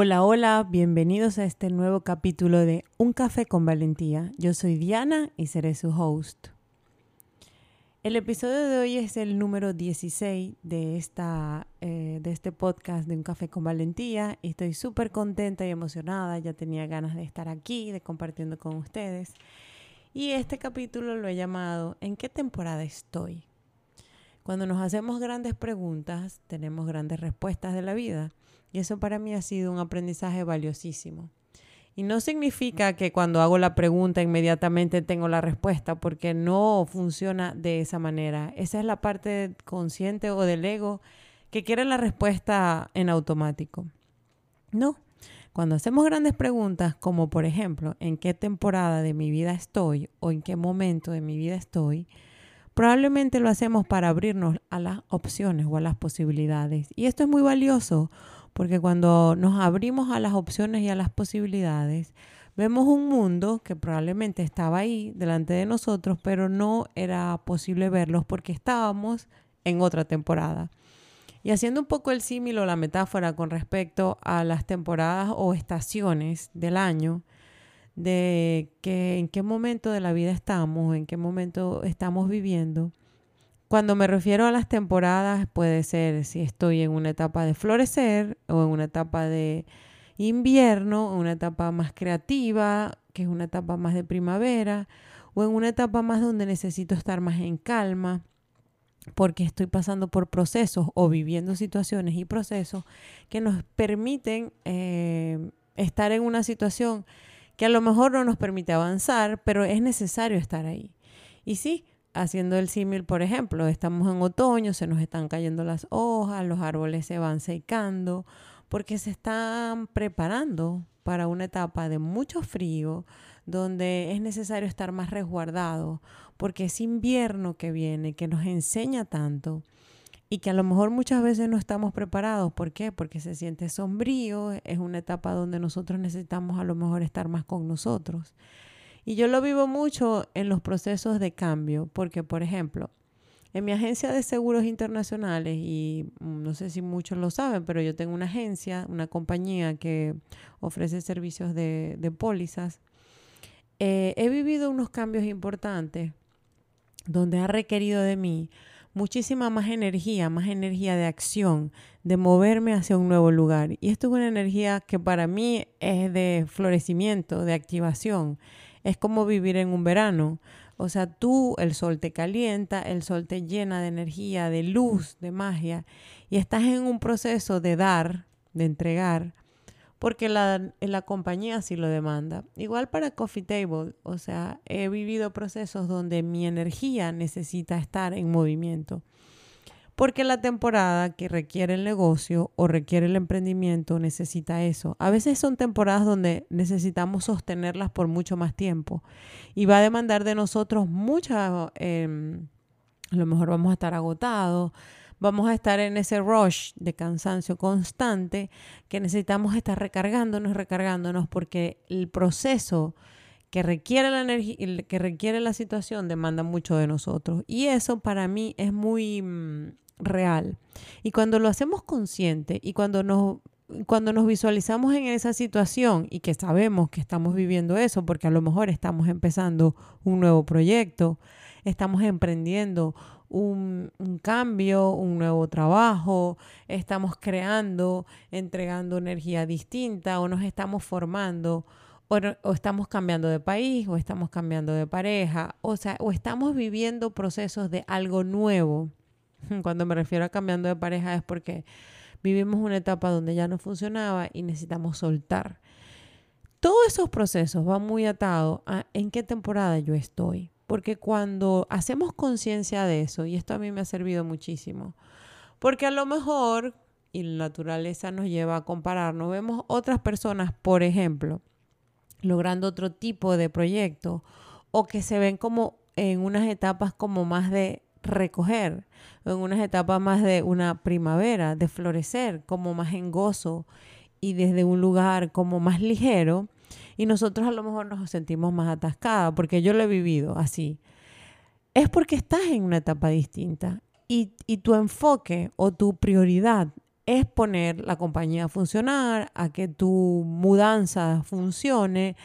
Hola, hola, bienvenidos a este nuevo capítulo de Un café con valentía. Yo soy Diana y seré su host. El episodio de hoy es el número 16 de, esta, eh, de este podcast de Un café con valentía estoy súper contenta y emocionada. Ya tenía ganas de estar aquí, de compartiendo con ustedes. Y este capítulo lo he llamado ¿En qué temporada estoy? Cuando nos hacemos grandes preguntas, tenemos grandes respuestas de la vida. Y eso para mí ha sido un aprendizaje valiosísimo. Y no significa que cuando hago la pregunta inmediatamente tengo la respuesta, porque no funciona de esa manera. Esa es la parte consciente o del ego que quiere la respuesta en automático. No. Cuando hacemos grandes preguntas, como por ejemplo, ¿en qué temporada de mi vida estoy o en qué momento de mi vida estoy? Probablemente lo hacemos para abrirnos a las opciones o a las posibilidades. Y esto es muy valioso porque cuando nos abrimos a las opciones y a las posibilidades, vemos un mundo que probablemente estaba ahí delante de nosotros, pero no era posible verlos porque estábamos en otra temporada. Y haciendo un poco el símil o la metáfora con respecto a las temporadas o estaciones del año, de que en qué momento de la vida estamos, en qué momento estamos viviendo, cuando me refiero a las temporadas, puede ser si estoy en una etapa de florecer o en una etapa de invierno, una etapa más creativa, que es una etapa más de primavera, o en una etapa más donde necesito estar más en calma, porque estoy pasando por procesos o viviendo situaciones y procesos que nos permiten eh, estar en una situación que a lo mejor no nos permite avanzar, pero es necesario estar ahí. Y sí, haciendo el símil, por ejemplo, estamos en otoño, se nos están cayendo las hojas, los árboles se van secando, porque se están preparando para una etapa de mucho frío, donde es necesario estar más resguardado, porque es invierno que viene, que nos enseña tanto y que a lo mejor muchas veces no estamos preparados. ¿Por qué? Porque se siente sombrío, es una etapa donde nosotros necesitamos a lo mejor estar más con nosotros. Y yo lo vivo mucho en los procesos de cambio, porque, por ejemplo, en mi agencia de seguros internacionales, y mm, no sé si muchos lo saben, pero yo tengo una agencia, una compañía que ofrece servicios de, pólizas, eh, he vivido unos cambios importantes donde ha requerido de mí muchísima más energía, más energía de acción, de moverme hacia un nuevo lugar. Y esto es una energía que para mí es de florecimiento, de activación es como vivir en un verano. O sea, tú, el sol te calienta, el sol te llena de energía, de luz, de magia, y estás en un proceso de dar, de entregar, porque la, la compañía así lo demanda. Igual para Coffee Table, o sea, he vivido procesos donde mi energía necesita estar en movimiento porque la temporada que requiere el negocio o requiere el emprendimiento necesita eso. A veces son temporadas donde necesitamos sostenerlas por mucho más tiempo y va a demandar de nosotros mucha, em, a lo mejor vamos a estar agotados, vamos a estar en ese rush de cansancio constante que necesitamos estar recargándonos, recargándonos porque el proceso que requiere la energía, que requiere la situación demanda mucho de nosotros. Y eso para mí es muy mm, real. Y cuando lo hacemos consciente y cuando nos, cuando nos visualizamos en esa situación y que sabemos que estamos viviendo eso, porque a lo mejor estamos empezando un nuevo proyecto, estamos emprendiendo un, cambio, un nuevo trabajo, estamos creando, entregando energía distinta o nos estamos formando. O, o, estamos cambiando de país, o estamos cambiando de pareja, o sea, o estamos viviendo procesos de algo nuevo Cuando me refiero a cambiando de pareja es porque vivimos una etapa donde ya no funcionaba y necesitamos soltar. Todos esos procesos van muy atados a en qué temporada yo estoy. Porque cuando hacemos conciencia de eso, y esto a mí me ha servido muchísimo, porque a lo mejor, y la naturaleza nos lleva a compararnos, vemos otras personas, por ejemplo, logrando otro tipo de proyecto, o que se ven como en unas etapas como más de recoger, en unas etapas más de una primavera, de florecer, como más en gozo y desde un lugar como más ligero. Y nosotros a lo mejor nos sentimos más atascadas, porque yo lo he vivido así. Es porque estás en una etapa distinta y, y tu enfoque o tu prioridad es poner la compañía a funcionar, a que tu mudanza funcione,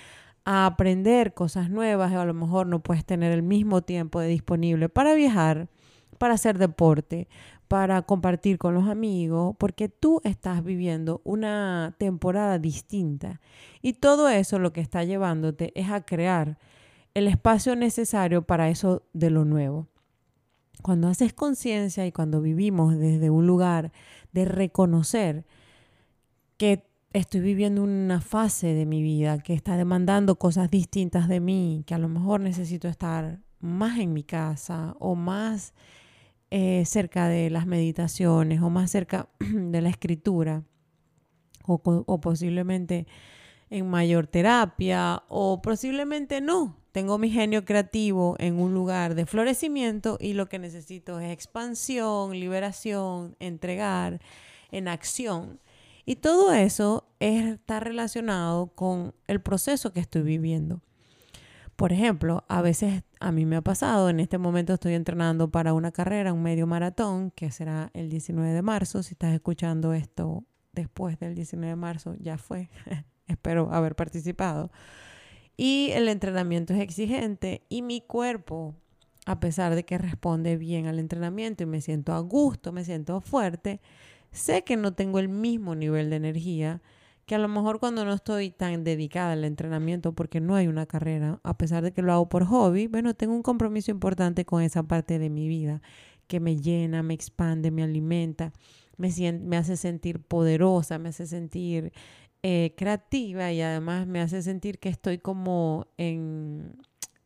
a aprender cosas nuevas. A lo mejor no puedes tener el mismo tiempo disponible para viajar, para hacer deporte, para compartir con los amigos, porque tú estás viviendo una temporada distinta. Y todo eso lo que está llevándote es a crear el espacio necesario para eso de lo nuevo. Cuando haces conciencia y cuando vivimos desde un lugar de reconocer que estoy viviendo una fase de mi vida que está demandando cosas distintas de mí, que a lo mejor necesito estar más en mi casa o más eh, cerca de las meditaciones o más cerca de la escritura o, o posiblemente en mayor terapia o posiblemente no. Tengo mi genio creativo en un lugar de florecimiento y lo que necesito es expansión, liberación, entregar en acción. Y todo eso está relacionado con el proceso que estoy viviendo. Por ejemplo, a veces a mí me ha pasado, en este momento estoy entrenando para una carrera, un medio maratón, que será el 19 de marzo. Si estás escuchando esto después del 19 de marzo, ya fue. Espero haber participado. Y el entrenamiento es exigente y mi cuerpo, a pesar de que responde bien al entrenamiento y me siento a gusto, me siento fuerte, sé que no tengo el mismo nivel de energía que a lo mejor cuando no estoy tan dedicada al entrenamiento porque no hay una carrera, a pesar de que lo hago por hobby, bueno, tengo un compromiso importante con esa parte de mi vida que me llena, me expande, me alimenta, me, hace sentir poderosa, me hace sentir eh, creativa y además me hace sentir que estoy como en,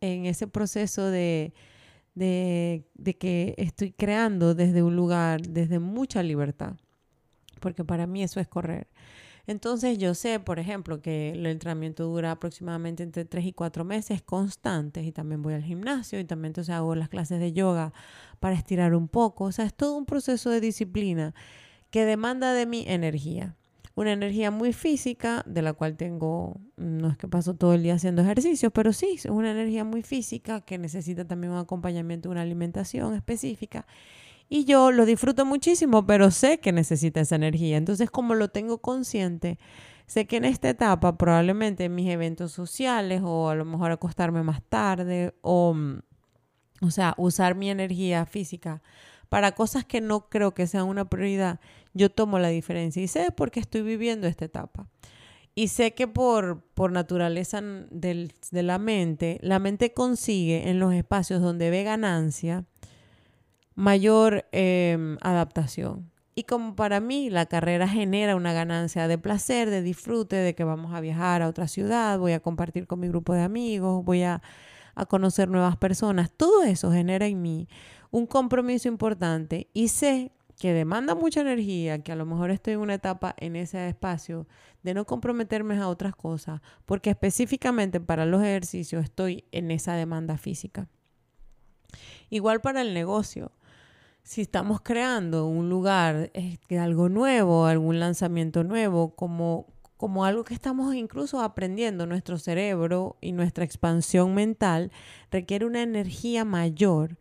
ese proceso de que estoy creando desde un lugar, desde mucha libertad porque para mí eso es correr. Entonces yo sé, por ejemplo, que el entrenamiento dura aproximadamente entre 3 y 4 meses constantes y también voy al gimnasio y también entonces hago las clases de yoga para estirar un poco. O sea, es todo un proceso de disciplina que demanda de mi energía. Una energía muy física, de la cual tengo, no es que paso todo el día haciendo ejercicios, pero sí, es una energía muy física que necesita también un acompañamiento, una alimentación específica y yo lo disfruto muchísimo, pero sé que necesita esa energía. Entonces, como lo tengo consciente, sé que en esta etapa probablemente en mis eventos sociales o a lo mejor acostarme más tarde o, mm, o sea, usar mi energía física para cosas que no creo que sean una prioridad, yo tomo la diferencia y sé por qué estoy viviendo esta etapa. Y sé que por, por naturaleza del, de la mente, la mente consigue en los espacios donde ve ganancia, mayor em, adaptación. Y como para mí la carrera genera una ganancia de placer, de disfrute, de que vamos a viajar a otra ciudad, voy a compartir con mi grupo de amigos, voy a, a conocer nuevas personas, todo eso genera en mí un compromiso importante y sé que demanda mucha energía, que a lo mejor estoy en una etapa en ese espacio de no comprometerme a otras cosas, porque específicamente para los ejercicios estoy en esa demanda física. Igual para el negocio si estamos creando un lugar, algo nuevo, algún lanzamiento nuevo, como, como algo que estamos incluso aprendiendo, nuestro cerebro y nuestra expansión mental requiere una energía mayor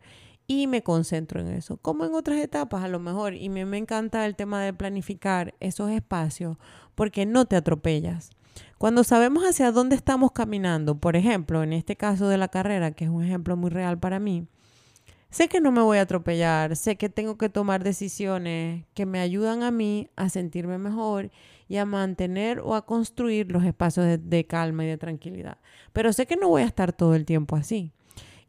y me concentro en eso. Como en otras etapas a lo mejor, y me, me encanta el tema de planificar esos espacios porque no te atropellas. Cuando sabemos hacia dónde estamos caminando, por ejemplo, en este caso de la carrera, que es un ejemplo muy real para mí, Sé que no me voy a atropellar, sé que tengo que tomar decisiones que me ayudan a mí a sentirme mejor y a mantener o a construir los espacios de, calma y de tranquilidad. Pero sé que no voy a estar todo el tiempo así.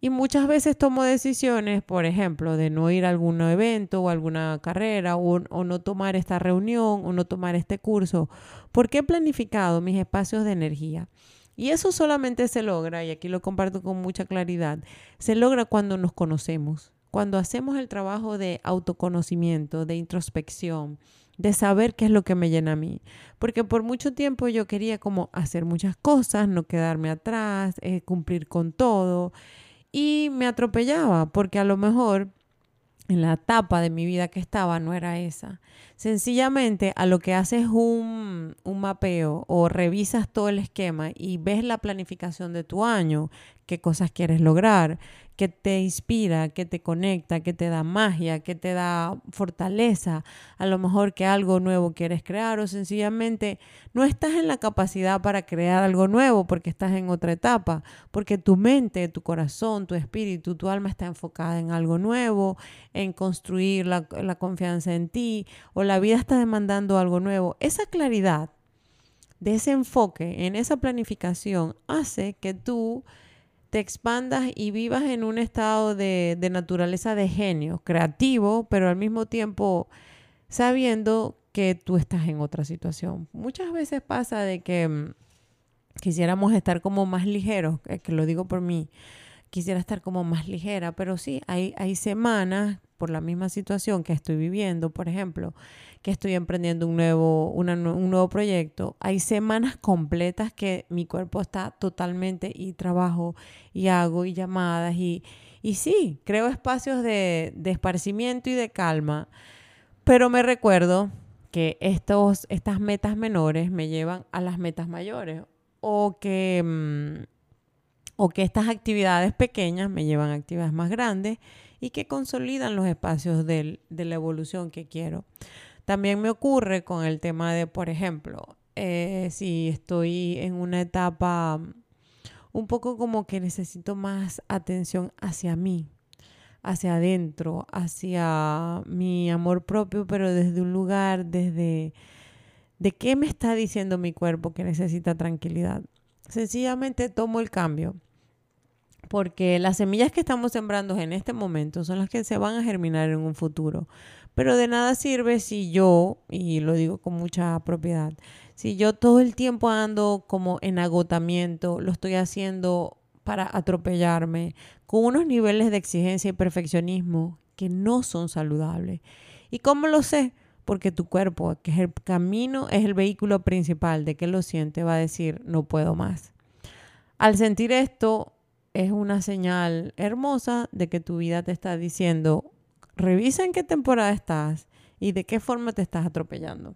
Y muchas veces tomo decisiones, por ejemplo, de no ir a algún evento o alguna carrera o, o, no tomar esta reunión o no tomar este curso, porque he planificado mis espacios de energía. Y eso solamente se logra, y aquí lo comparto con mucha claridad, se logra cuando nos conocemos, cuando hacemos el trabajo de autoconocimiento, de introspección, de saber qué es lo que me llena a mí. Porque por mucho tiempo yo quería como hacer muchas cosas, no quedarme atrás, eh, cumplir con todo. Y me atropellaba porque a lo mejor en la etapa de mi vida que estaba no era esa. Sencillamente a lo que haces un, un mapeo o revisas todo el esquema y ves la planificación de tu año, qué cosas quieres lograr, qué te inspira, qué te conecta, qué te da magia, qué te da fortaleza, a lo mejor que algo nuevo quieres crear o sencillamente no estás en la capacidad para crear algo nuevo porque estás en otra etapa, porque tu mente, tu corazón, tu espíritu, tu alma está enfocada en algo nuevo, en construir la, la confianza en ti o la vida está demandando algo nuevo. Esa claridad de ese enfoque, en esa planificación, hace que tú te expandas y vivas en un estado de, naturaleza de genio, creativo, pero al mismo tiempo sabiendo que tú estás en otra situación. Muchas veces pasa de que mm, quisiéramos estar como más ligeros, que lo digo por mí, quisiera estar como más ligera, pero sí, hay, hay semanas por la misma situación que estoy viviendo, por ejemplo, que estoy emprendiendo un nuevo, un nuevo proyecto, hay semanas completas que mi cuerpo está totalmente y trabajo y hago y llamadas y, y sí, creo espacios de, de esparcimiento y de calma, pero me recuerdo que estos, estas metas menores me llevan a las metas mayores o que, mm, o que estas actividades pequeñas me llevan a actividades más grandes y que consolidan los espacios de la evolución que quiero. También me ocurre con el tema de, por ejemplo, eh, si estoy en una etapa mm, un poco como que necesito más atención hacia mí, hacia adentro, hacia mi amor propio, pero desde un lugar, desde de qué me está diciendo mi cuerpo que necesita tranquilidad. Sencillamente tomo el cambio, porque las semillas que estamos sembrando en este momento son las que se van a germinar en un futuro. Pero de nada sirve si yo, y lo digo con mucha propiedad, si yo todo el tiempo ando como en agotamiento, lo estoy haciendo para atropellarme, con unos niveles de exigencia y perfeccionismo que no son saludables. ¿Y cómo lo sé? Porque tu cuerpo, que es el camino, es el vehículo principal de que lo siente, va a decir, no puedo más. Al sentir esto, es una señal hermosa de que tu vida te está diciendo, revisa en qué temporada estás y de qué forma te estás atropellando.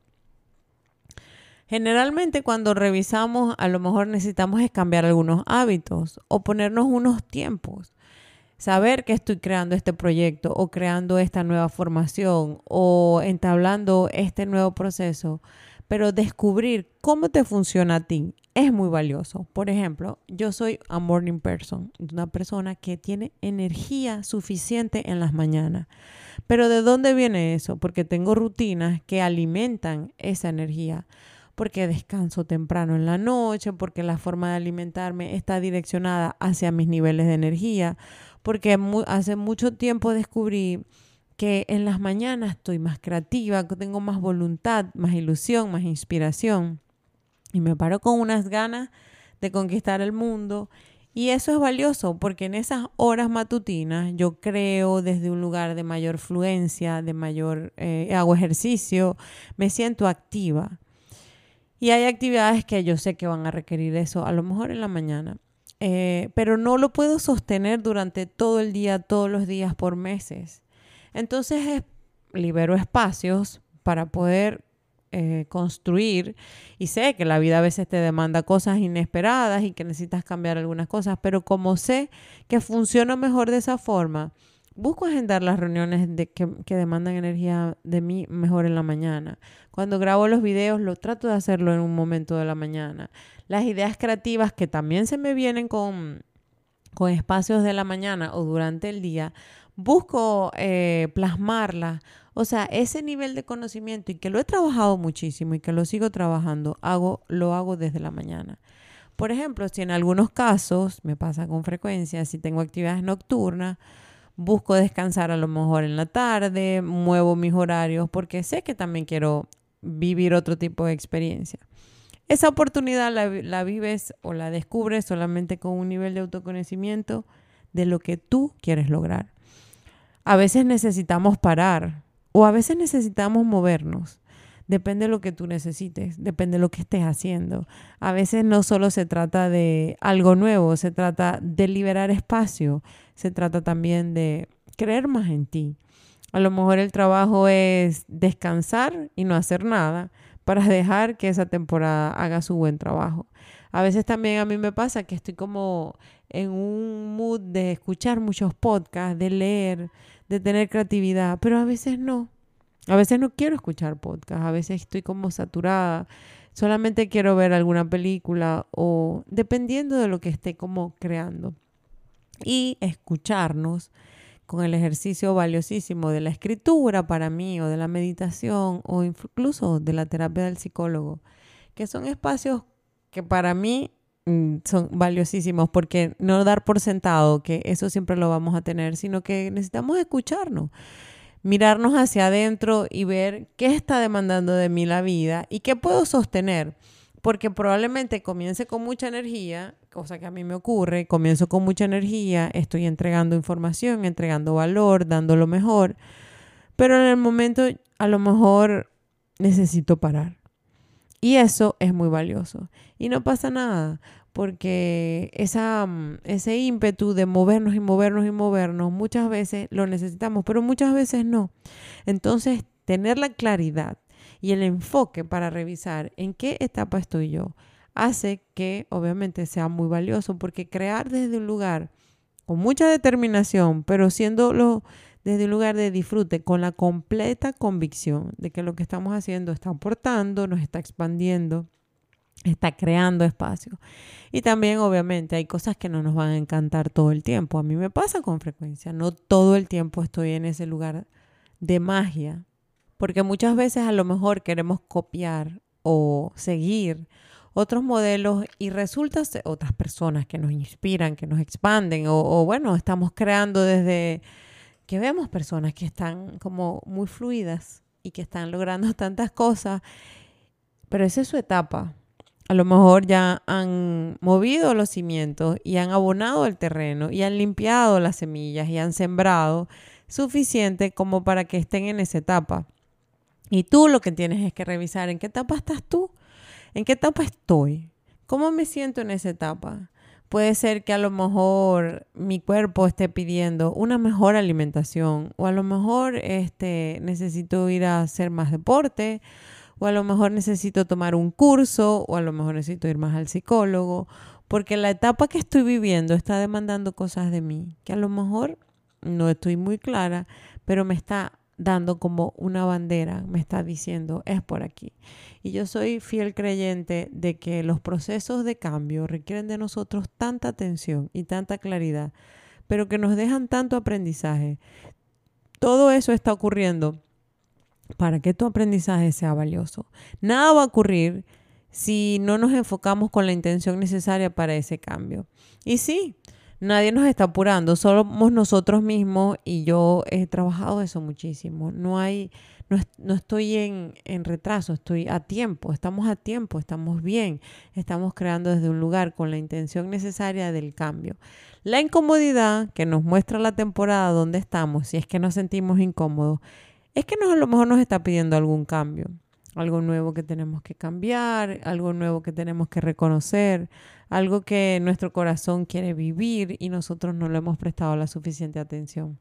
Generalmente cuando revisamos a lo mejor necesitamos cambiar algunos hábitos o ponernos unos tiempos. Saber que estoy creando este proyecto o creando esta nueva formación o entablando este nuevo proceso, pero descubrir cómo te funciona a ti es muy valioso. Por ejemplo, yo soy a morning person, una persona que tiene energía suficiente en las mañanas. Pero ¿de dónde viene eso? Porque tengo rutinas que alimentan esa energía. Porque descanso temprano en la noche, porque la forma de alimentarme está direccionada hacia mis niveles de energía, porque hace mucho tiempo descubrí que en las mañanas estoy más creativa, tengo más voluntad, más ilusión, más inspiración y me paro con unas ganas de conquistar el mundo. Y eso es valioso porque en esas horas matutinas yo creo desde un lugar de mayor fluencia, de mayor, eh, hago ejercicio, me siento activa. Y hay actividades que yo sé que van a requerir eso, a lo mejor en la mañana. Eh, pero no lo puedo sostener durante todo el día, todos los días, por meses. Entonces libero espacios para poder eh, construir y sé que la vida a veces te demanda cosas inesperadas y que necesitas cambiar algunas cosas, pero como sé que funciona mejor de esa forma, busco agendar las reuniones que, que, demandan energía de mí mejor en la mañana. Cuando grabo los videos, lo trato de hacerlo en un momento de la mañana. Las ideas creativas que también se me vienen con, con espacios de la mañana o durante el día, busco eh, plasmarla. O sea, ese nivel de conocimiento y que lo he trabajado muchísimo y que lo sigo trabajando, hago, lo hago desde la mañana. Por ejemplo, si en algunos casos, me pasa con frecuencia, si tengo actividades nocturnas, busco descansar a lo mejor en la tarde, muevo mis horarios porque sé que también quiero vivir otro tipo de experiencia. Esa oportunidad la, la vives o la descubres solamente con un nivel de autoconocimiento de lo que tú quieres lograr. A veces necesitamos parar o a veces necesitamos movernos. Depende de lo que tú necesites, depende de lo que estés haciendo. A veces no solo se trata de algo nuevo, se trata de liberar espacio, se trata también de creer más en ti. A lo mejor el trabajo es descansar y no hacer nada para dejar que esa temporada haga su buen trabajo. A veces también a mí me pasa que estoy como en un mood de escuchar muchos podcasts, de leer, de tener creatividad, pero a veces no. A veces no quiero escuchar podcasts, a veces estoy como saturada, solamente quiero ver alguna película o dependiendo de lo que esté como creando. Y escucharnos con el ejercicio valiosísimo de la escritura para mí o de la meditación o incluso de la terapia del psicólogo, que son espacios que para mí son valiosísimos porque no dar por sentado que eso siempre lo vamos a tener, sino que necesitamos escucharnos mirarnos hacia adentro y ver qué está demandando de mí la vida y qué puedo sostener. Porque probablemente comience con mucha energía, cosa que a mí me ocurre, comienzo con mucha energía, estoy entregando información, entregando valor, dando lo mejor, pero en el momento a lo mejor necesito parar. Y eso es muy valioso. Y no pasa nada, porque mm, ese ímpetu de movernos y movernos y movernos muchas veces lo necesitamos, pero muchas veces no. Entonces, tener la claridad y el enfoque para revisar en qué etapa estoy yo hace que obviamente sea muy valioso, porque crear desde un lugar con mucha determinación, pero siéndolo desde un lugar de disfrute, con la completa convicción de que lo que estamos haciendo está aportando, nos está expandiendo está creando espacio. Y también, obviamente, hay cosas que no nos van a encantar todo el tiempo. A mí me pasa con frecuencia. No todo el tiempo estoy en ese lugar de magia. Porque muchas veces a lo mejor queremos copiar o seguir otros modelos y resulta otras personas que nos inspiran, que nos expanden o, o bueno, estamos creando desde que vemos personas que están como muy fluidas y que están logrando tantas cosas, pero esa es su etapa a lo mejor ya han movido los cimientos y han abonado el terreno y han limpiado las semillas y han sembrado suficiente como para que estén en esa etapa. Y tú lo que tienes es que revisar en qué etapa estás tú, en qué etapa estoy, cómo me siento en esa etapa. Puede ser que a lo mejor mi cuerpo esté pidiendo una mejor alimentación o a lo mejor este, necesito ir a hacer más deporte o a lo mejor necesito tomar un curso, o a lo mejor necesito ir más al psicólogo, porque la etapa que estoy viviendo está demandando cosas de mí, que a lo mejor no estoy muy clara, pero me está dando como una bandera, me está diciendo, es por aquí. Y yo soy fiel creyente de que los procesos de cambio requieren de nosotros tanta atención y tanta claridad, pero que nos dejan tanto aprendizaje. Todo eso está ocurriendo para que tu aprendizaje sea valioso. Nada va a ocurrir si no nos enfocamos con la intención necesaria para ese cambio. Y sí, nadie nos está apurando, somos nosotros mismos y yo he trabajado eso muchísimo. No hay, no, estoy en, en, retraso, estoy a tiempo, estamos a tiempo, estamos bien, estamos creando desde un lugar con la intención necesaria del cambio. La incomodidad que nos muestra la temporada donde estamos, si es que nos sentimos incómodos, es que nos, a lo mejor nos está pidiendo algún cambio, algo nuevo que tenemos que cambiar, algo nuevo que tenemos que reconocer, algo que nuestro corazón quiere vivir y nosotros no le hemos prestado la suficiente atención.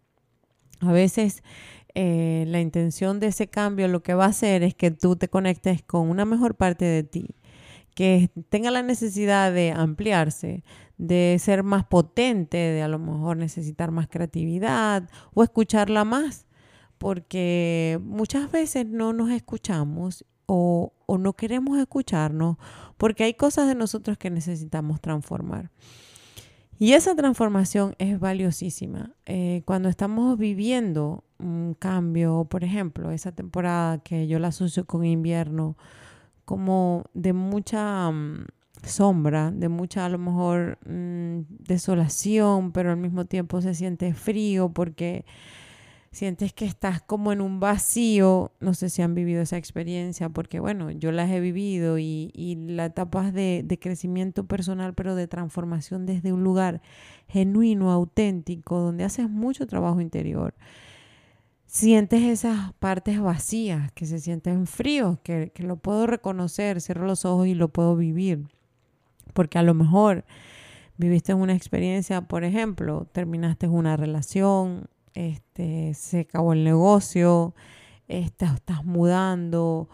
A veces eh, la intención de ese cambio lo que va a hacer es que tú te conectes con una mejor parte de ti, que tenga la necesidad de ampliarse, de ser más potente, de a lo mejor necesitar más creatividad o escucharla más porque muchas veces no nos escuchamos o, no queremos escucharnos porque hay cosas de nosotros que necesitamos transformar. Y esa transformación es valiosísima. Eh, cuando estamos viviendo un cambio, por ejemplo, esa temporada que yo la asocio con invierno, como de mucha mm, sombra, de mucha a lo mejor mm, desolación, pero al mismo tiempo se siente frío porque sientes que estás como en un vacío, no sé si han vivido esa experiencia, porque bueno, yo las he vivido y, y las etapas de, de, crecimiento personal, pero de transformación desde un lugar genuino, auténtico, donde haces mucho trabajo interior. Sientes esas partes vacías, que se sienten fríos, que, que lo puedo reconocer, cierro los ojos y lo puedo vivir. Porque a lo mejor viviste una experiencia, por ejemplo, terminaste una relación, este, se acabó el negocio, estás, mudando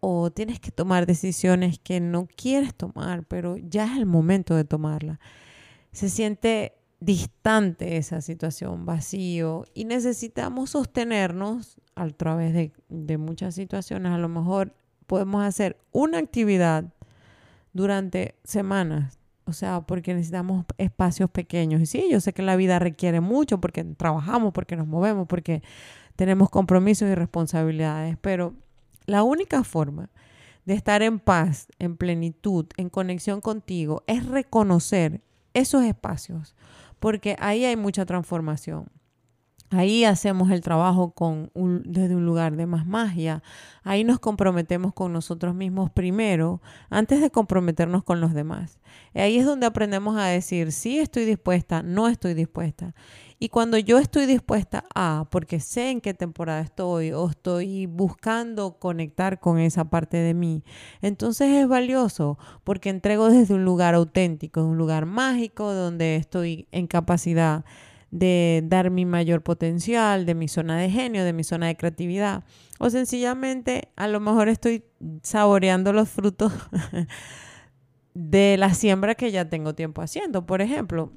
o tienes que tomar decisiones que no quieres tomar, pero ya es el momento de tomarla. Se siente distante esa situación, vacío, y necesitamos sostenernos a través de muchas situaciones. A lo mejor podemos hacer una actividad durante semanas, o sea, porque necesitamos espacios pequeños. Y sí, yo sé que la vida requiere mucho porque trabajamos, porque nos movemos, porque tenemos compromisos y responsabilidades, pero la única forma de estar en paz, en plenitud, en conexión contigo, es reconocer esos espacios, porque ahí hay mucha transformación. Ahí hacemos el trabajo con desde un lugar de más magia. Ahí nos comprometemos con nosotros mismos primero, antes de comprometernos con los demás. Ahí es donde aprendemos a decir, sí estoy dispuesta, no estoy dispuesta. Y cuando yo estoy dispuesta a, porque sé en qué temporada estoy o estoy buscando conectar con esa parte de mí, entonces es valioso porque entrego desde un lugar auténtico, un lugar mágico donde estoy en capacidad de dar mi mayor potencial, de mi zona de genio, de mi zona de creatividad. O sencillamente a lo mejor estoy saboreando los frutos de la siembra que ya tengo tiempo haciendo. Por ejemplo,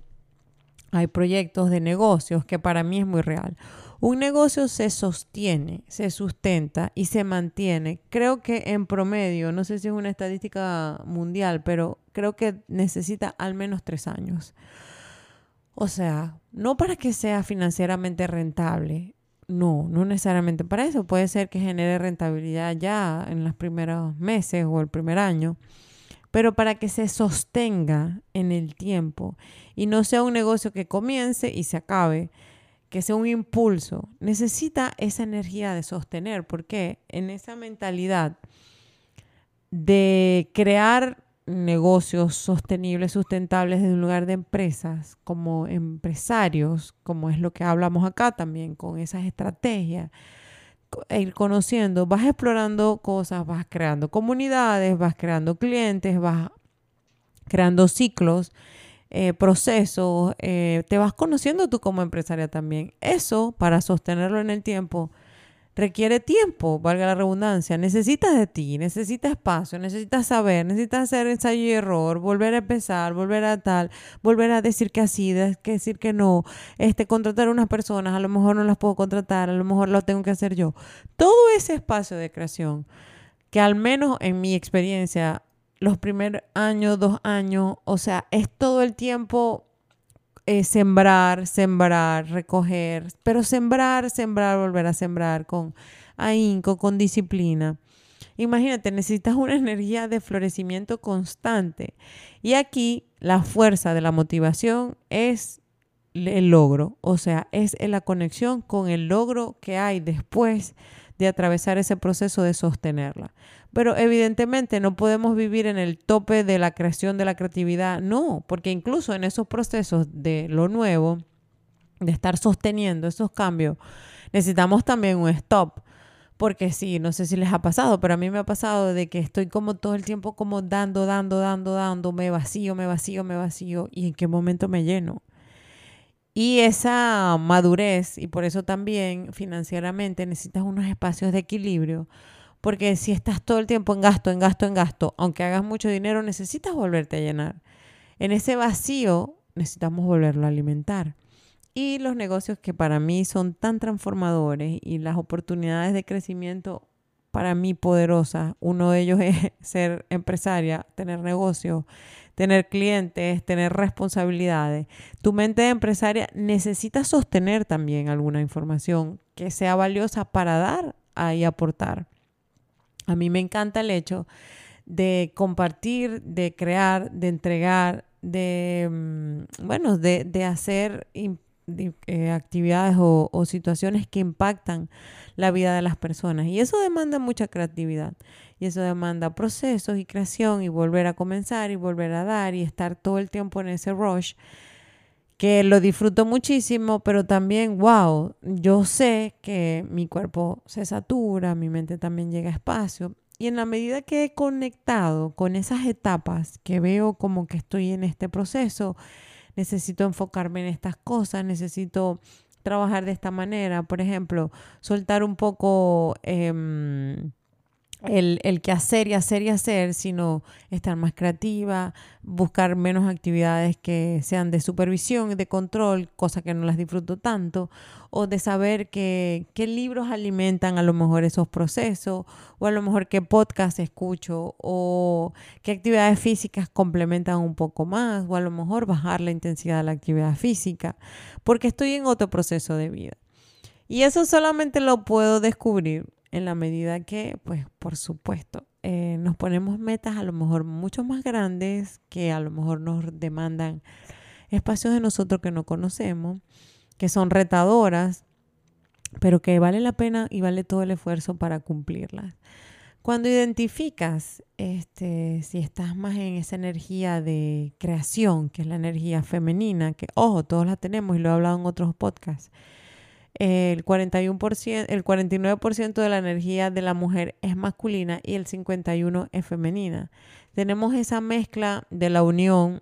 hay proyectos de negocios que para mí es muy real. Un negocio se sostiene, se sustenta y se mantiene. Creo que en promedio, no sé si es una estadística mundial, pero creo que necesita al menos tres años. O sea, no para que sea financieramente rentable. No, no necesariamente para eso. Puede ser que genere rentabilidad ya en los primeros meses o el primer año pero para que se sostenga en el tiempo y no sea un negocio que comience y se acabe, que sea un impulso, necesita esa energía de sostener, porque en esa mentalidad de crear negocios sostenibles, sustentables desde un lugar de empresas, como empresarios, como es lo que hablamos acá también, con esas estrategias, ir conociendo, vas explorando cosas, vas creando comunidades, vas creando clientes, vas creando ciclos, eh, procesos, eh, te vas conociendo tú como empresaria también. Eso, para sostenerlo en el tiempo, requiere tiempo, valga la redundancia. Necesitas de ti, necesitas espacio, necesitas saber, necesitas hacer ensayo y error, volver a empezar, volver a tal, volver a decir que así, decir que no, este, contratar a unas personas, a lo mejor no las puedo contratar, a lo mejor lo tengo que hacer yo. Todo ese espacio de creación, que al menos en mi experiencia, los primeros años, dos años, o sea, es todo el tiempo eh, sembrar, sembrar, recoger, pero sembrar, sembrar, volver a sembrar con ahínco, con disciplina. Imagínate, necesitas una energía de florecimiento constante. Y aquí la fuerza de la motivación es el logro, o sea, es la conexión con el logro que hay después de atravesar ese proceso de sostenerla. Pero evidentemente no podemos vivir en el tope de la creación de la creatividad, no, porque incluso en esos procesos de lo nuevo, de estar sosteniendo esos cambios, necesitamos también un stop. Porque sí, no sé si les ha pasado, pero a mí me ha pasado de que estoy como todo el tiempo como dando, dando, dando, dando, me vacío, me vacío, me vacío, y en qué momento me lleno. Y esa madurez, y por eso también financieramente necesitas unos espacios de equilibrio, porque si estás todo el tiempo en gasto, en gasto, en gasto, aunque hagas mucho dinero, necesitas volverte a llenar. En ese vacío necesitamos volverlo a alimentar. Y los negocios que para mí son tan transformadores y las oportunidades de crecimiento para mí poderosas, uno de ellos es ser empresaria, tener negocio, tener clientes, tener responsabilidades. Tu mente de empresaria necesita sostener también alguna información que sea valiosa para dar y aportar. A mí me encanta el hecho de compartir, de crear, de entregar, de, mm, bueno, de, hacer eh, actividades o, o situaciones que impactan la vida de las personas. Y eso demanda mucha creatividad. Y eso demanda procesos y creación y volver a comenzar y volver a dar y estar todo el tiempo en ese rush que lo disfruto muchísimo, pero también, wow, yo sé que mi cuerpo se satura, mi mente también llega a espacio. Y en la medida que he conectado con esas etapas, que veo como que estoy en este proceso, necesito enfocarme en estas cosas, necesito trabajar de esta manera. Por ejemplo, soltar un poco... Em, el, el que hacer y hacer y hacer, sino estar más creativa, buscar menos actividades que sean de supervisión, de control, cosas que no las disfruto tanto, o de saber que, qué libros alimentan a lo mejor esos procesos, o a lo mejor qué podcast escucho, o qué actividades físicas complementan un poco más, o a lo mejor bajar la intensidad de la actividad física, porque estoy en otro proceso de vida. Y eso solamente lo puedo descubrir en la medida que, pues, por supuesto, eh, nos ponemos metas a lo mejor mucho más grandes que a lo mejor nos demandan espacios de nosotros que no conocemos, que son retadoras, pero que vale la pena y vale todo el esfuerzo para cumplirlas. Cuando identificas este, si estás más en esa energía de creación, que es la energía femenina, que ojo, todos la tenemos y lo he hablado en otros podcasts, el 41%, el 49% de la energía de la mujer es masculina y el 51% es femenina. Tenemos esa mezcla de la unión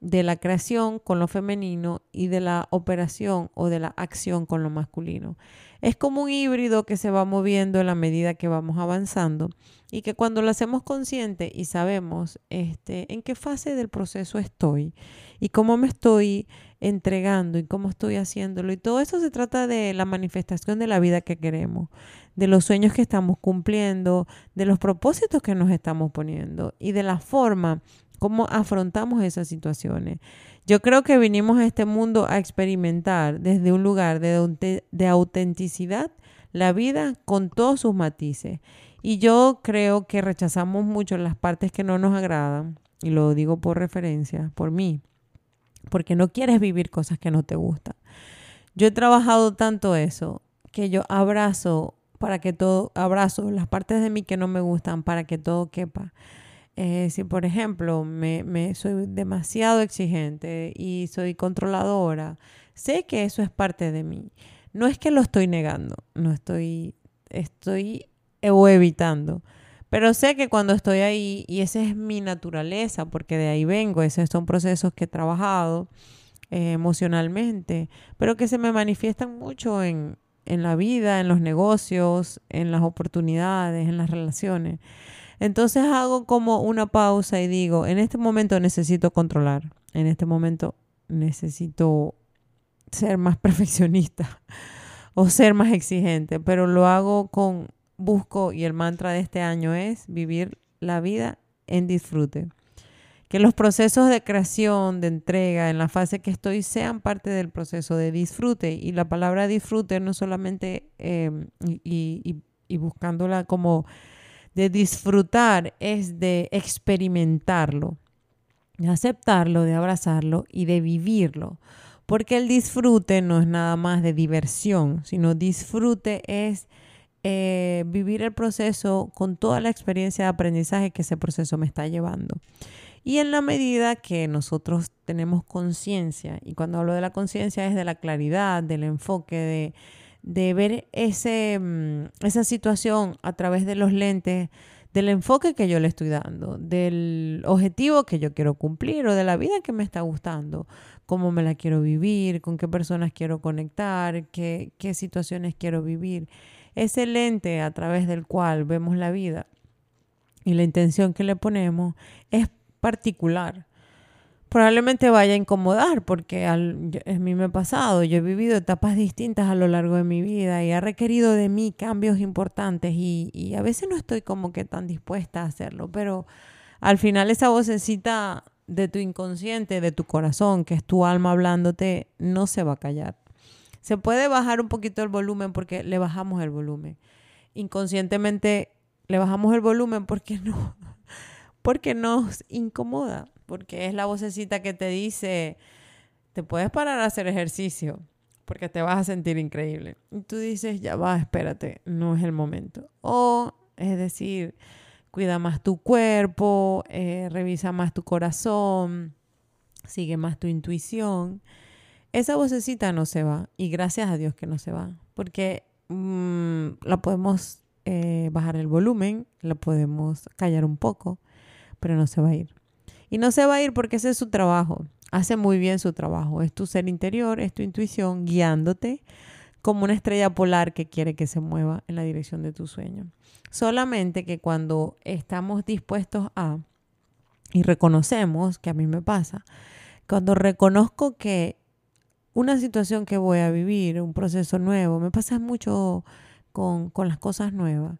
de la creación con lo femenino y de la operación o de la acción con lo masculino. Es como un híbrido que se va moviendo en la medida que vamos avanzando y que cuando lo hacemos consciente y sabemos este, en qué fase del proceso estoy y cómo me estoy entregando y cómo estoy haciéndolo. Y todo eso se trata de la manifestación de la vida que queremos, de los sueños que estamos cumpliendo, de los propósitos que nos estamos poniendo y de la forma como afrontamos esas situaciones. Yo creo que vinimos a este mundo a experimentar desde un lugar de, de autenticidad la vida con todos sus matices. Y yo creo que rechazamos mucho las partes que no nos agradan, y lo digo por referencia, por mí, porque no quieres vivir cosas que no te gustan. Yo he trabajado tanto eso que yo abrazo para que todo, abrazo las partes de mí que no me gustan para que todo quepa. Eh, si por ejemplo me, me, soy demasiado exigente y soy controladora, sé que eso es parte de mí. No es que lo estoy negando, no estoy, estoy evitando. Pero sé que cuando estoy ahí, y esa es mi naturaleza, porque de ahí vengo, esos son procesos que he trabajado eh, emocionalmente, pero que se me manifiestan mucho en, en la vida, en los negocios, en las oportunidades, en las relaciones. Entonces hago como una pausa y digo, en este momento necesito controlar, en este momento necesito ser más perfeccionista o ser más exigente, pero lo hago con busco y el mantra de este año es vivir la vida en disfrute. Que los procesos de creación, de entrega, en la fase que estoy, sean parte del proceso de disfrute. Y la palabra disfrute no solamente em, y, y buscándola como de disfrutar, es de experimentarlo, de aceptarlo, de abrazarlo y de vivirlo. Porque el disfrute no es nada más de diversión, sino disfrute es eh, vivir el proceso con toda la experiencia de aprendizaje que ese proceso me está llevando. Y en la medida que nosotros tenemos conciencia, y cuando hablo de la conciencia es de la claridad, del enfoque, de, ver ese, mm, esa situación a través de los lentes, del enfoque que yo le estoy dando, del objetivo que yo quiero cumplir o de la vida que me está gustando, cómo me la quiero vivir, con qué personas quiero conectar, qué, qué situaciones quiero vivir ese lente a través del cual vemos la vida y la intención que le ponemos es particular. Probablemente vaya a incomodar porque al, a mí me ha pasado, yo he vivido etapas distintas a lo largo de mi vida y ha requerido de mí cambios importantes y, y a veces no estoy como que tan dispuesta a hacerlo, pero al final esa vocecita de tu inconsciente, de tu corazón, que es tu alma hablándote, no se va a callar. Se puede bajar un poquito el volumen porque le bajamos el volumen. Inconscientemente le bajamos el volumen porque no, porque nos incomoda, porque es la vocecita que te dice, te puedes parar a hacer ejercicio porque te vas a sentir increíble. Y tú dices, ya va, espérate, no es el momento. O, es decir, cuida más tu cuerpo, eh, revisa más tu corazón, sigue más tu intuición esa vocecita no se va y gracias a Dios que no se va, porque mm, la podemos eh, bajar el volumen, la podemos callar un poco, pero no se va a ir. Y no se va a ir porque ese es su trabajo, hace muy bien su trabajo, es tu ser interior, es tu intuición guiándote como una estrella polar que quiere que se mueva en la dirección de tu sueño. Solamente que cuando estamos dispuestos a, y reconocemos, que a mí me pasa, cuando reconozco que una situación que voy a vivir, un proceso nuevo, me pasa mucho con, con las cosas nuevas,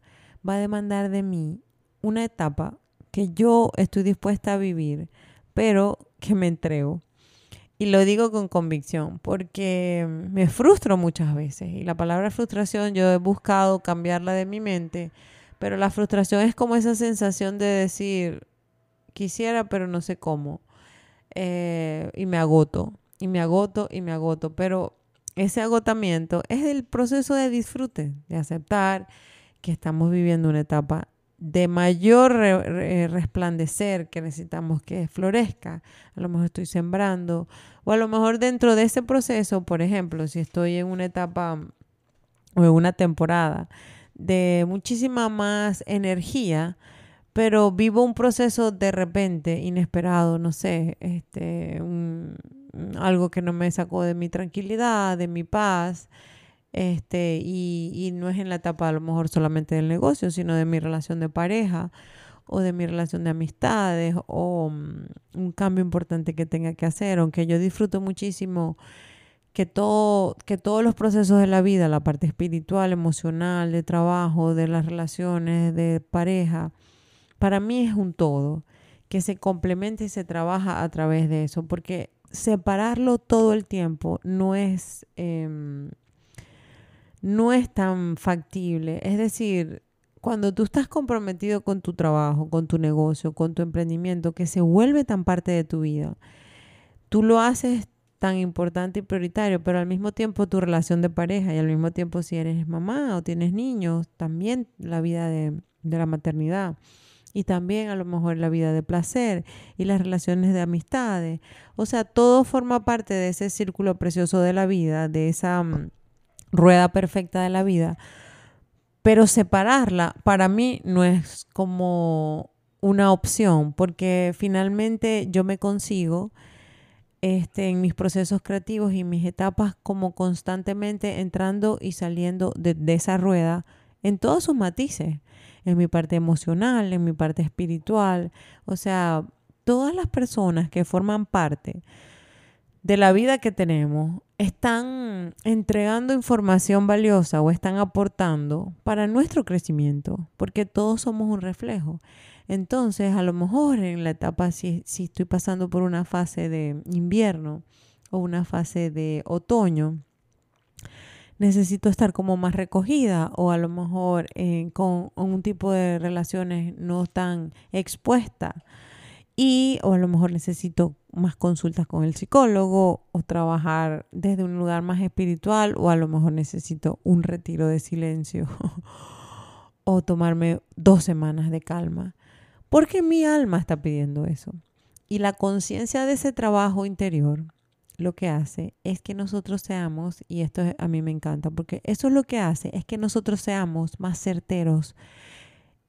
va a demandar de mí una etapa que yo estoy dispuesta a vivir, pero que me entrego. Y lo digo con convicción, porque me frustro muchas veces. Y la palabra frustración yo he buscado cambiarla de mi mente, pero la frustración es como esa sensación de decir, quisiera, pero no sé cómo. Eh, y me agoto, y me agoto, y me agoto. Pero ese agotamiento es el proceso de disfrute, de aceptar que estamos viviendo una etapa de mayor resplandecer que necesitamos que florezca. A lo mejor estoy sembrando. O a lo mejor dentro de ese proceso, por ejemplo, si estoy en una etapa o en una temporada de muchísima más energía, pero vivo un proceso de repente inesperado, no sé, este, algo que no me sacó de mi tranquilidad, de mi paz este, y, no es en la etapa a lo mejor solamente del negocio, sino de mi relación de pareja o de mi relación de amistades o mm, un cambio importante que tenga que hacer, aunque yo disfruto muchísimo que, todo, que todos los procesos de la vida, la parte espiritual, emocional, de trabajo, de las relaciones, de pareja, para mí es un todo, que se complementa y se trabaja a través de eso, porque separarlo todo el tiempo no es... Em, no es tan factible. Es decir, cuando tú estás comprometido con tu trabajo, con tu negocio, con tu emprendimiento, que se vuelve tan parte de tu vida, tú lo haces tan importante y prioritario, pero al mismo tiempo tu relación de pareja y al mismo tiempo si eres mamá o tienes niños, también la vida de, de la maternidad y también a lo mejor la vida de placer y las relaciones de amistades. O sea, todo forma parte de ese círculo precioso de la vida, de esa mm, rueda perfecta de la vida, pero separarla para mí no es como una opción, porque finalmente yo me consigo este, en mis procesos creativos y mis etapas como constantemente entrando y saliendo de, de esa rueda en todos sus matices, en mi parte emocional, en mi parte espiritual, o sea, todas las personas que forman parte de la vida que tenemos están entregando información valiosa o están aportando para nuestro crecimiento, porque todos somos un reflejo. Entonces, a lo mejor en la etapa, si, si estoy pasando por una fase de invierno o una fase de otoño, necesito estar como más recogida o a lo mejor eh, con un tipo de relaciones no tan expuesta y o a lo mejor necesito más consultas con el psicólogo o trabajar desde un lugar más espiritual o a lo mejor necesito un retiro de silencio o tomarme dos semanas de calma. Porque mi alma está pidiendo eso y la conciencia de ese trabajo interior lo que hace es que nosotros seamos, y esto a mí me encanta, porque eso es lo que hace, es que nosotros seamos más certeros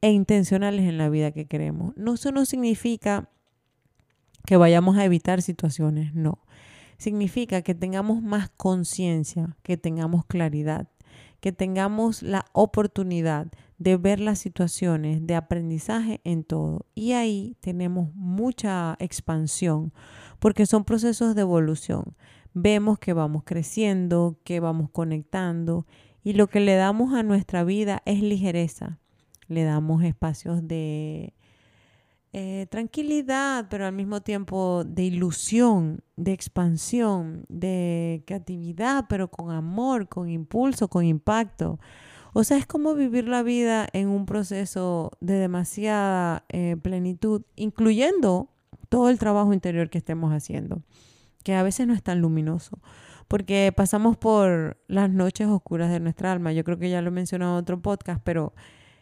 e intencionales en la vida que queremos. No, eso no significa que vayamos a evitar situaciones, no. Significa que tengamos más conciencia, que tengamos claridad, que tengamos la oportunidad de ver las situaciones de aprendizaje en todo. Y ahí tenemos mucha expansión, porque son procesos de evolución. Vemos que vamos creciendo, que vamos conectando, y lo que le damos a nuestra vida es ligereza. Le damos espacios de eh, tranquilidad, pero al mismo tiempo de ilusión, de expansión, de creatividad, pero con amor, con impulso, con impacto. O sea, es como vivir la vida en un proceso de demasiada eh, plenitud, incluyendo todo el trabajo interior que estemos haciendo, que a veces no es tan luminoso, porque pasamos por las noches oscuras de nuestra alma. Yo creo que ya lo he mencionado en otro podcast, pero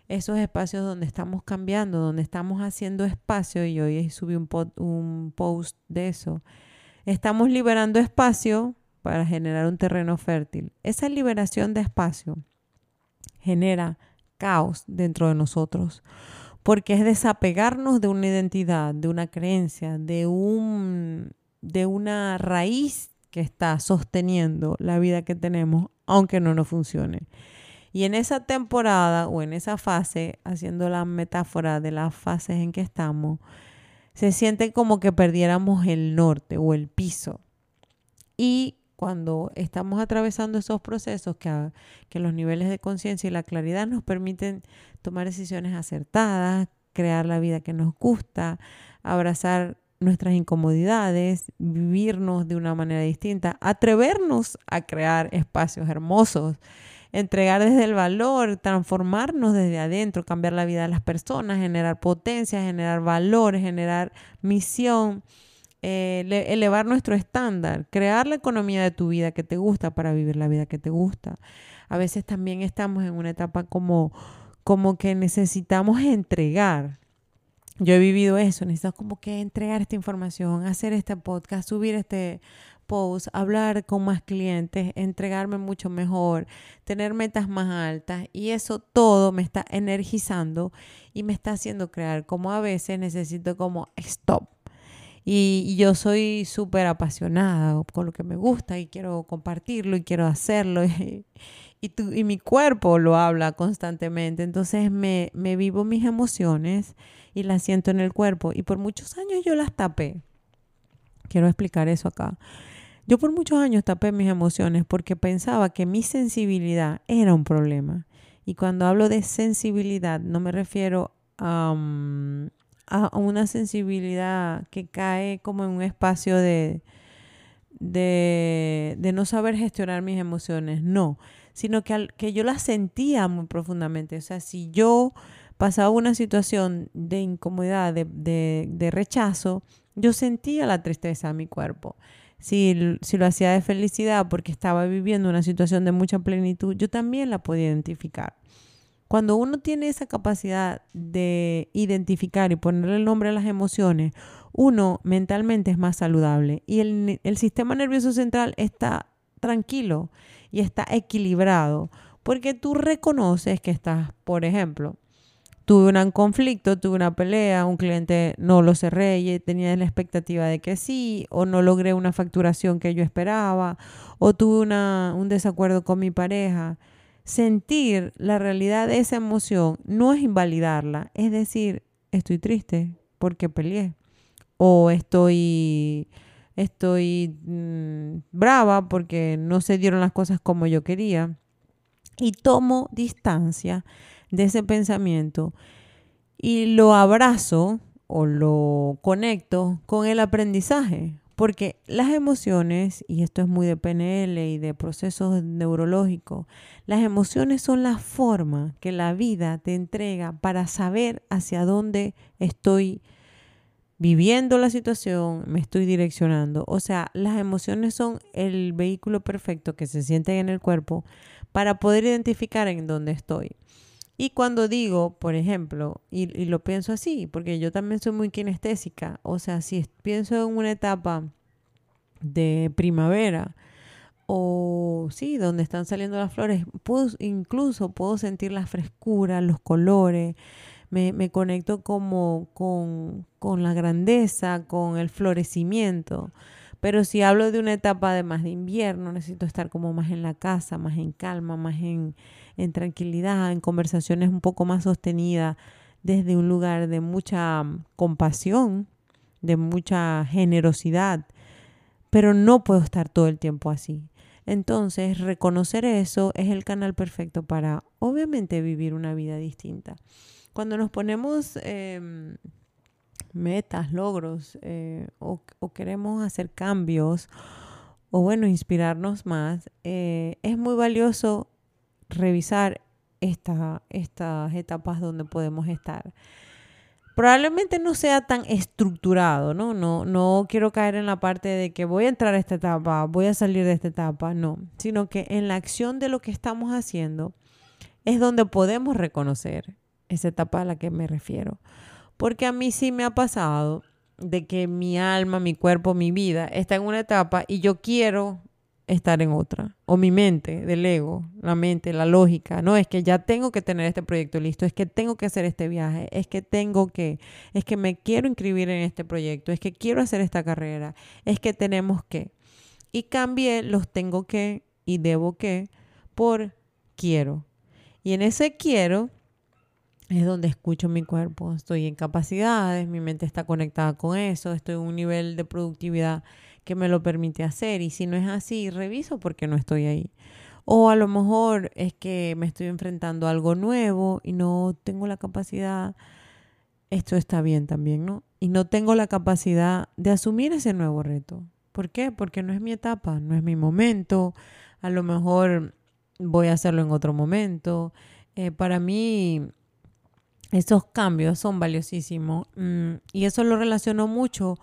esos espacios donde estamos cambiando, donde estamos haciendo espacio, y hoy subí un, un post de eso, estamos liberando espacio para generar un terreno fértil. Esa liberación de espacio genera caos dentro de nosotros, porque es desapegarnos de una identidad, de una creencia, de, un, de una raíz que está sosteniendo la vida que tenemos, aunque no nos funcione. Y en esa temporada o en esa fase, haciendo la metáfora de las fases en que estamos, se siente como que perdiéramos el norte o el piso. Y cuando estamos atravesando esos procesos que, que los niveles de conciencia y la claridad nos permiten tomar decisiones acertadas, crear la vida que nos gusta, abrazar nuestras incomodidades, vivirnos de una manera distinta, atrevernos a crear espacios hermosos, entregar desde el valor, transformarnos desde adentro, cambiar la vida de las personas, generar potencia, generar valores, generar misión, eh, elevar nuestro estándar, crear la economía de tu vida que te gusta para vivir la vida que te gusta. A veces también estamos en una etapa como, como que necesitamos entregar. Yo he vivido eso, necesito como que entregar esta información, hacer este podcast, subir este post, hablar con más clientes, entregarme mucho mejor, tener metas más altas y eso todo me está energizando y me está haciendo crear como a veces necesito como stop. Y, yo soy súper apasionada con lo que me gusta y quiero compartirlo y quiero hacerlo. Y, y, mi cuerpo lo habla constantemente. Entonces me, me vivo mis emociones y las siento en el cuerpo. Y por muchos años yo las tapé. Quiero explicar eso acá. Yo por muchos años tapé mis emociones porque pensaba que mi sensibilidad era un problema. Y cuando hablo de sensibilidad no me refiero a, una sensibilidad que cae como en un espacio de, de, no saber gestionar mis emociones, no, sino que, que yo las sentía muy profundamente. O sea, si yo pasaba una situación de incomodidad, de, de rechazo, yo sentía la tristeza en mi cuerpo si, lo hacía de felicidad porque estaba viviendo una situación de mucha plenitud, yo también la podía identificar. Cuando uno tiene esa capacidad de identificar y ponerle el nombre a las emociones, uno mentalmente es más saludable y el, el sistema nervioso central está tranquilo y está equilibrado porque tú reconoces que estás, por ejemplo, tuve un conflicto, tuve una pelea, un cliente no lo cerré y tenía la expectativa de que sí, o no logré una facturación que yo esperaba, o tuve un desacuerdo con mi pareja. Sentir la realidad de esa emoción no es invalidarla, es decir, estoy triste porque peleé, o estoy, estoy mm, brava porque no se dieron las cosas como yo quería, y tomo distancia de ese pensamiento y lo abrazo o lo conecto con el aprendizaje. Porque las emociones, y esto es muy de PNL y de procesos neurológicos, las emociones son la forma que la vida te entrega para saber hacia dónde estoy viviendo la situación, me estoy direccionando. O sea, las emociones son el vehículo perfecto que se siente en el cuerpo para poder identificar en dónde estoy. Y cuando digo, por ejemplo, y, lo pienso así, porque yo también soy muy kinestésica, o sea, si pienso en una etapa de primavera, o sí, donde están saliendo las flores, puedo, incluso puedo sentir la frescura, los colores, me, me conecto como con, con, la grandeza, con el florecimiento. Pero si hablo de una etapa de más de invierno, necesito estar como más en la casa, más en calma, más en, en tranquilidad, en conversaciones un poco más sostenidas, desde un lugar de mucha mm, compasión, de mucha generosidad, pero no puedo estar todo el tiempo así. Entonces, reconocer eso es el canal perfecto para, obviamente, vivir una vida distinta. Cuando nos ponemos em, metas, logros, eh, o, queremos hacer cambios, o bueno, inspirarnos más, eh, es muy valioso revisar esta, estas etapas donde podemos estar. Probablemente no sea tan estructurado, ¿no? ¿no? No quiero caer en la parte de que voy a entrar a esta etapa, voy a salir de esta etapa, no, sino que en la acción de lo que estamos haciendo es donde podemos reconocer esa etapa a la que me refiero. Porque a mí sí me ha pasado de que mi alma, mi cuerpo, mi vida está en una etapa y yo quiero estar en otra. O mi mente, del ego, la mente, la lógica. No, es que ya tengo que tener este proyecto listo, es que tengo que hacer este viaje, es que tengo que, es que me quiero inscribir en este proyecto, es que quiero hacer esta carrera, es que tenemos que. Y cambié los tengo que y debo que por quiero. Y en ese quiero es donde escucho mi cuerpo. Estoy en capacidades, mi mente está conectada con eso, estoy en un nivel de productividad que me lo permite hacer. Y si no es así, reviso porque no estoy ahí. O a lo mejor es que me estoy enfrentando a algo nuevo y no tengo la capacidad. Esto está bien también, ¿no? Y no tengo la capacidad de asumir ese nuevo reto. ¿Por qué? Porque no es mi etapa, no es mi momento. A lo mejor voy a hacerlo en otro momento. Eh, para mí, esos cambios son valiosísimos mm, y eso lo relaciono mucho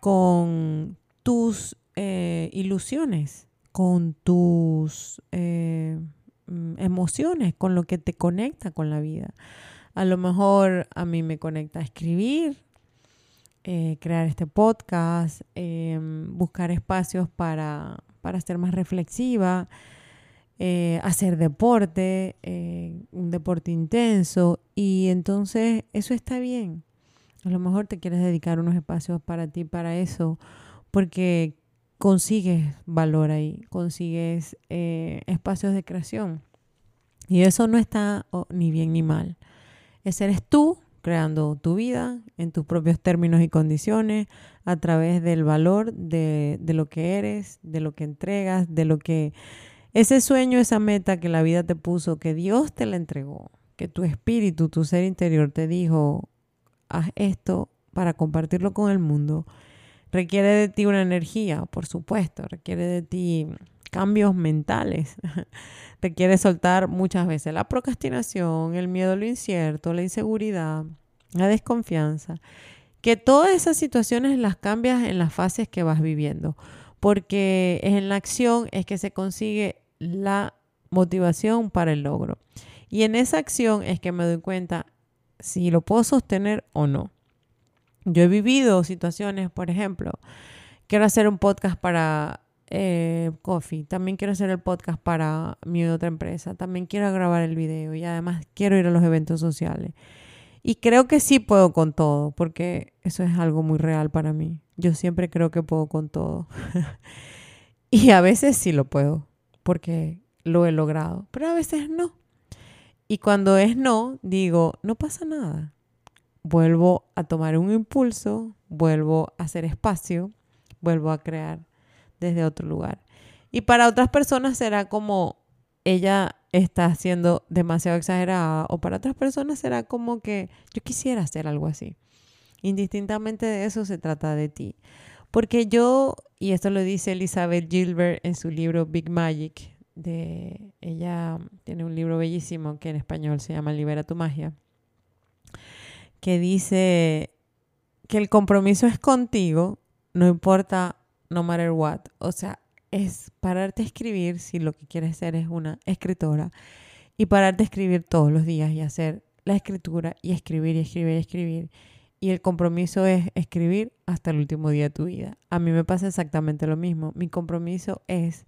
con tus eh, ilusiones, con tus eh, mm, emociones, con lo que te conecta con la vida. A lo mejor a mí me conecta escribir, eh, crear este podcast, buscar espacios para, para ser más reflexiva, hacer deporte, un deporte intenso, y entonces eso está bien. A lo mejor te quieres dedicar unos espacios para ti, para eso, porque consigues valor ahí, consigues eh, espacios de creación. Y eso no está ni bien ni mal. Ese eres tú creando tu vida en tus propios términos y condiciones, a través del valor de, de lo que eres, de lo que entregas, de lo que ese sueño, esa meta que la vida te puso, que Dios te la entregó, que tu espíritu, tu ser interior te dijo, haz esto para compartirlo con el mundo, requiere de ti una energía, por supuesto, requiere de ti cambios mentales, requiere soltar muchas veces la procrastinación, el miedo a lo incierto, la inseguridad, la desconfianza, que todas esas situaciones las cambias en las fases que vas viviendo, porque en la acción es que se consigue la motivación para el logro. Y en esa acción es que me doy cuenta si lo puedo sostener o no. Yo he vivido situaciones, por ejemplo, quiero hacer un podcast para eh, Coffee, también quiero hacer el podcast para mi otra empresa, también quiero grabar el video y además quiero ir a los eventos sociales. Y creo que sí puedo con todo, porque eso es algo muy real para mí. Yo siempre creo que puedo con todo. y a veces sí lo puedo porque lo he logrado, pero a veces no. Y cuando es no, digo, no pasa nada. Vuelvo a tomar un impulso, vuelvo a hacer espacio, vuelvo a crear desde otro lugar. Y para otras personas será como ella está siendo demasiado exagerada o para otras personas será como que yo quisiera hacer algo así. Indistintamente de eso se trata de ti. Porque yo, y esto lo dice Elizabeth Gilbert en su libro Big Magic, de ella tiene un libro bellísimo que en español se llama Libera tu magia, que dice que el compromiso es contigo, no importa no matter what. O sea, es pararte a escribir si lo que quieres ser es una escritora y pararte a escribir todos los días y hacer la escritura y escribir y escribir y escribir y el compromiso es escribir hasta el último día de tu vida. A mí me pasa exactamente lo mismo. Mi compromiso es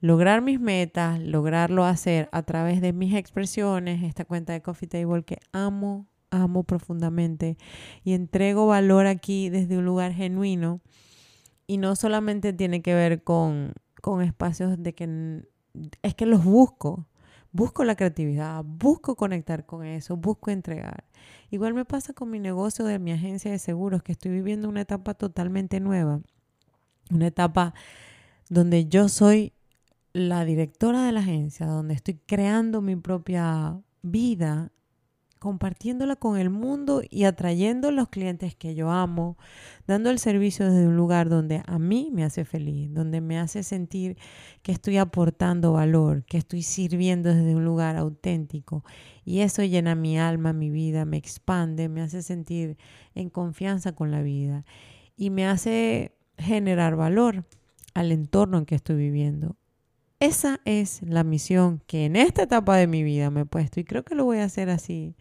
lograr mis metas, lograrlo hacer a través de mis expresiones, esta cuenta de Coffee Table que amo, amo profundamente y entrego valor aquí desde un lugar genuino y no solamente tiene que ver con, con espacios de que es que los busco, busco la creatividad, busco conectar con eso, busco entregar. Igual me pasa con mi negocio de mi agencia de seguros, que estoy viviendo una etapa totalmente nueva, una etapa donde yo soy la directora de la agencia, donde estoy creando mi propia vida compartiéndola con el mundo y atrayendo los clientes que yo amo, dando el servicio desde un lugar donde a mí me hace feliz, donde me hace sentir que estoy aportando valor, que estoy sirviendo desde un lugar auténtico. Y eso llena mi alma, mi vida, me expande, me hace sentir en confianza con la vida y me hace generar valor al entorno en que estoy viviendo. Esa es la misión que en esta etapa de mi vida me he puesto y creo que lo voy a hacer así.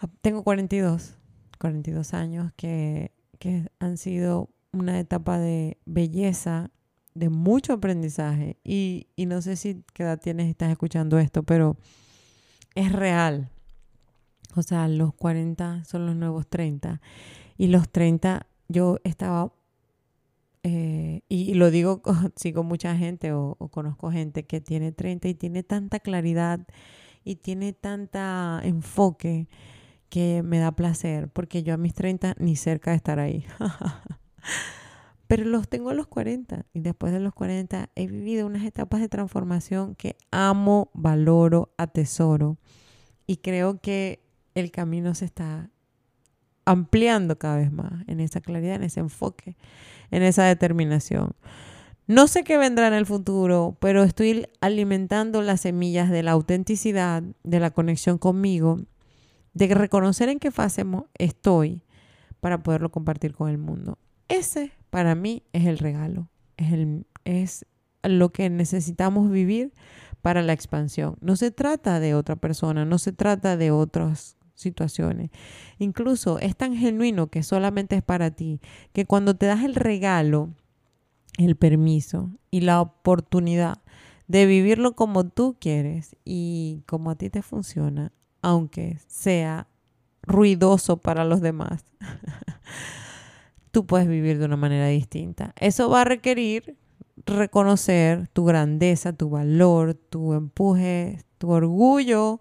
Ah, tengo 42, 42 años que, que han sido una etapa de belleza, de mucho aprendizaje y, y no sé si qué edad tienes y estás escuchando esto, pero es real. O sea, los 40 son los nuevos 30 y los 30 yo estaba eh, y, lo digo, sigo mucha gente o, conozco gente que tiene 30 y tiene tanta claridad y tiene tanta enfoque que me da placer, porque yo a mis 30 ni cerca de estar ahí. Pero los tengo a los 40 y después de los 40 he vivido unas etapas de transformación que amo, valoro, atesoro y creo que el camino se está ampliando cada vez más en esa claridad, en ese enfoque, en esa determinación. No sé qué vendrá en el futuro, pero estoy alimentando las semillas de la autenticidad, de la conexión conmigo, de reconocer en qué fase estoy para poderlo compartir con el mundo. Ese para mí es el regalo, es, lo que necesitamos vivir para la expansión. No se trata de otra persona, no se trata de otras situaciones. Incluso es tan genuino que solamente es para ti, que cuando te das el regalo, el permiso y la oportunidad de vivirlo como tú quieres y como a ti te funciona, aunque sea ruidoso para los demás, tú puedes vivir de una manera distinta. Eso va a requerir reconocer tu grandeza, tu valor, tu empuje, tu orgullo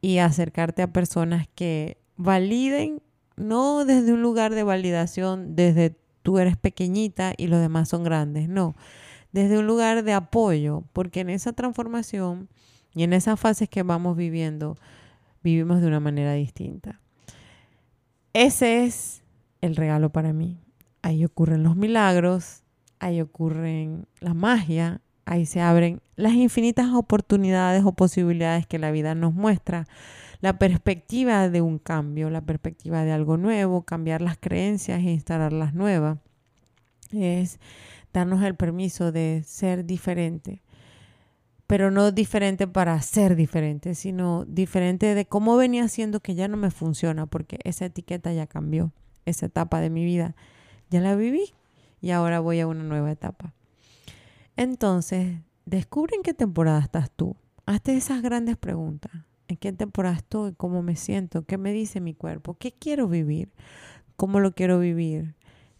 y acercarte a personas que validen, no desde un lugar de validación, desde tú eres pequeñita y los demás son grandes, no, desde un lugar de apoyo, porque en esa transformación y en esas fases que vamos viviendo, vivimos de una manera distinta. Ese es el regalo para mí. Ahí ocurren los milagros, ahí ocurren la magia, ahí se abren las infinitas oportunidades o posibilidades que la vida nos muestra, la perspectiva de un cambio, la perspectiva de algo nuevo, cambiar las creencias e instalar las nuevas. Es darnos el permiso de ser diferente, pero no diferente para ser diferente, sino diferente de cómo venía siendo que ya no me funciona, porque esa etiqueta ya cambió, esa etapa de mi vida ya la viví y ahora voy a una nueva etapa. Entonces, descubre en qué temporada estás tú. Hazte esas grandes preguntas. ¿En qué temporada estoy? ¿Cómo me siento? ¿Qué me dice mi cuerpo? ¿Qué quiero vivir? ¿Cómo lo quiero vivir?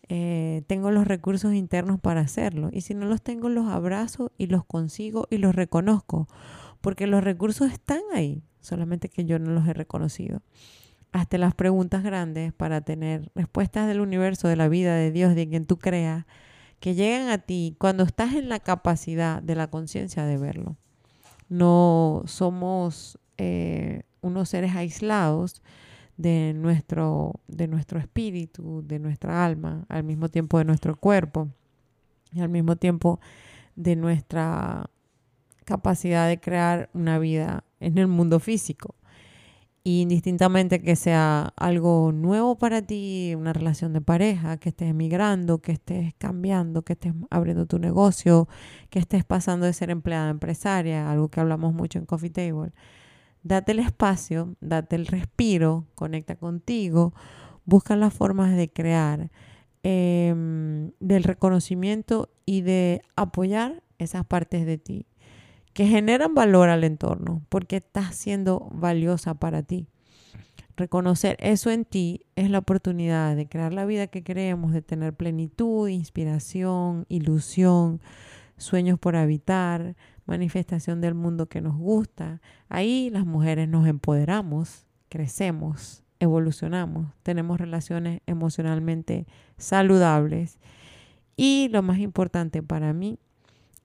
Eh, tengo los recursos internos para hacerlo. Y si no los tengo, los abrazo y los consigo y los reconozco. Porque los recursos están ahí, solamente que yo no los he reconocido. Hazte las preguntas grandes para tener respuestas del universo, de la vida, de Dios, de quien tú creas que llegan a ti cuando estás en la capacidad de la conciencia de verlo. No somos eh, unos seres aislados de nuestro, de nuestro espíritu, de nuestra alma, al mismo tiempo de nuestro cuerpo y al mismo tiempo de nuestra capacidad de crear una vida en el mundo físico indistintamente que sea algo nuevo para ti, una relación de pareja, que estés emigrando, que estés cambiando, que estés abriendo tu negocio, que estés pasando de ser empleada a empresaria, algo que hablamos mucho en Coffee Table. Date el espacio, date el respiro, conecta contigo, busca las formas de crear, em, del reconocimiento y de apoyar esas partes de ti que generan valor al entorno, porque estás siendo valiosa para ti. Reconocer eso en ti es la oportunidad de crear la vida que queremos, de tener plenitud, inspiración, ilusión, sueños por habitar, manifestación del mundo que nos gusta. Ahí las mujeres nos empoderamos, crecemos, evolucionamos, tenemos relaciones emocionalmente saludables. Y lo más importante para mí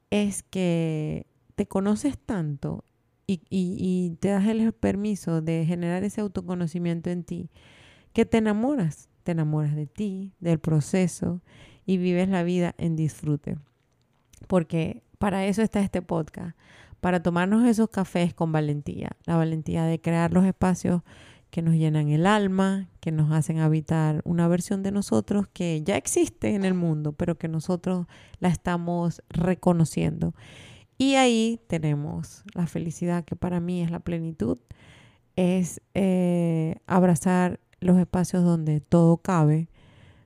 es que te conoces tanto y, te das el permiso de generar ese autoconocimiento en ti, que te enamoras, te enamoras de ti, del proceso y vives la vida en disfrute. Porque para eso está este podcast, para tomarnos esos cafés con valentía, la valentía de crear los espacios que nos llenan el alma, que nos hacen habitar una versión de nosotros que ya existe en el mundo, pero que nosotros la estamos reconociendo. Y ahí tenemos la felicidad, que para mí es la plenitud, es eh, abrazar los espacios donde todo cabe,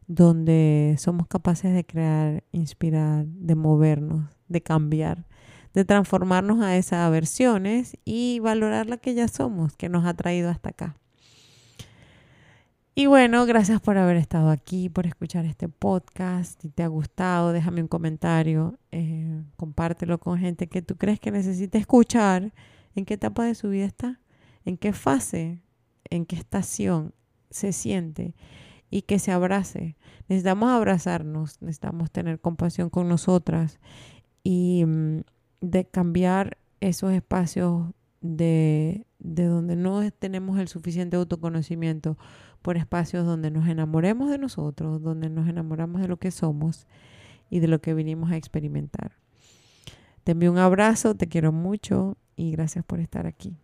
donde somos capaces de crear, inspirar, de movernos, de cambiar, de transformarnos a esas versiones y valorar la que ya somos, que nos ha traído hasta acá. Y bueno, gracias por haber estado aquí, por escuchar este podcast. Si te ha gustado, déjame un comentario, eh, compártelo con gente que tú crees que necesite escuchar. ¿En qué etapa de su vida está? ¿En qué fase? ¿En qué estación se siente? Y que se abrace. Necesitamos abrazarnos, necesitamos tener compasión con nosotras y mm, de cambiar esos espacios de, de donde no tenemos el suficiente autoconocimiento por espacios donde nos enamoremos de nosotros, donde nos enamoramos de lo que somos y de lo que vinimos a experimentar. Te envío un abrazo, te quiero mucho y gracias por estar aquí.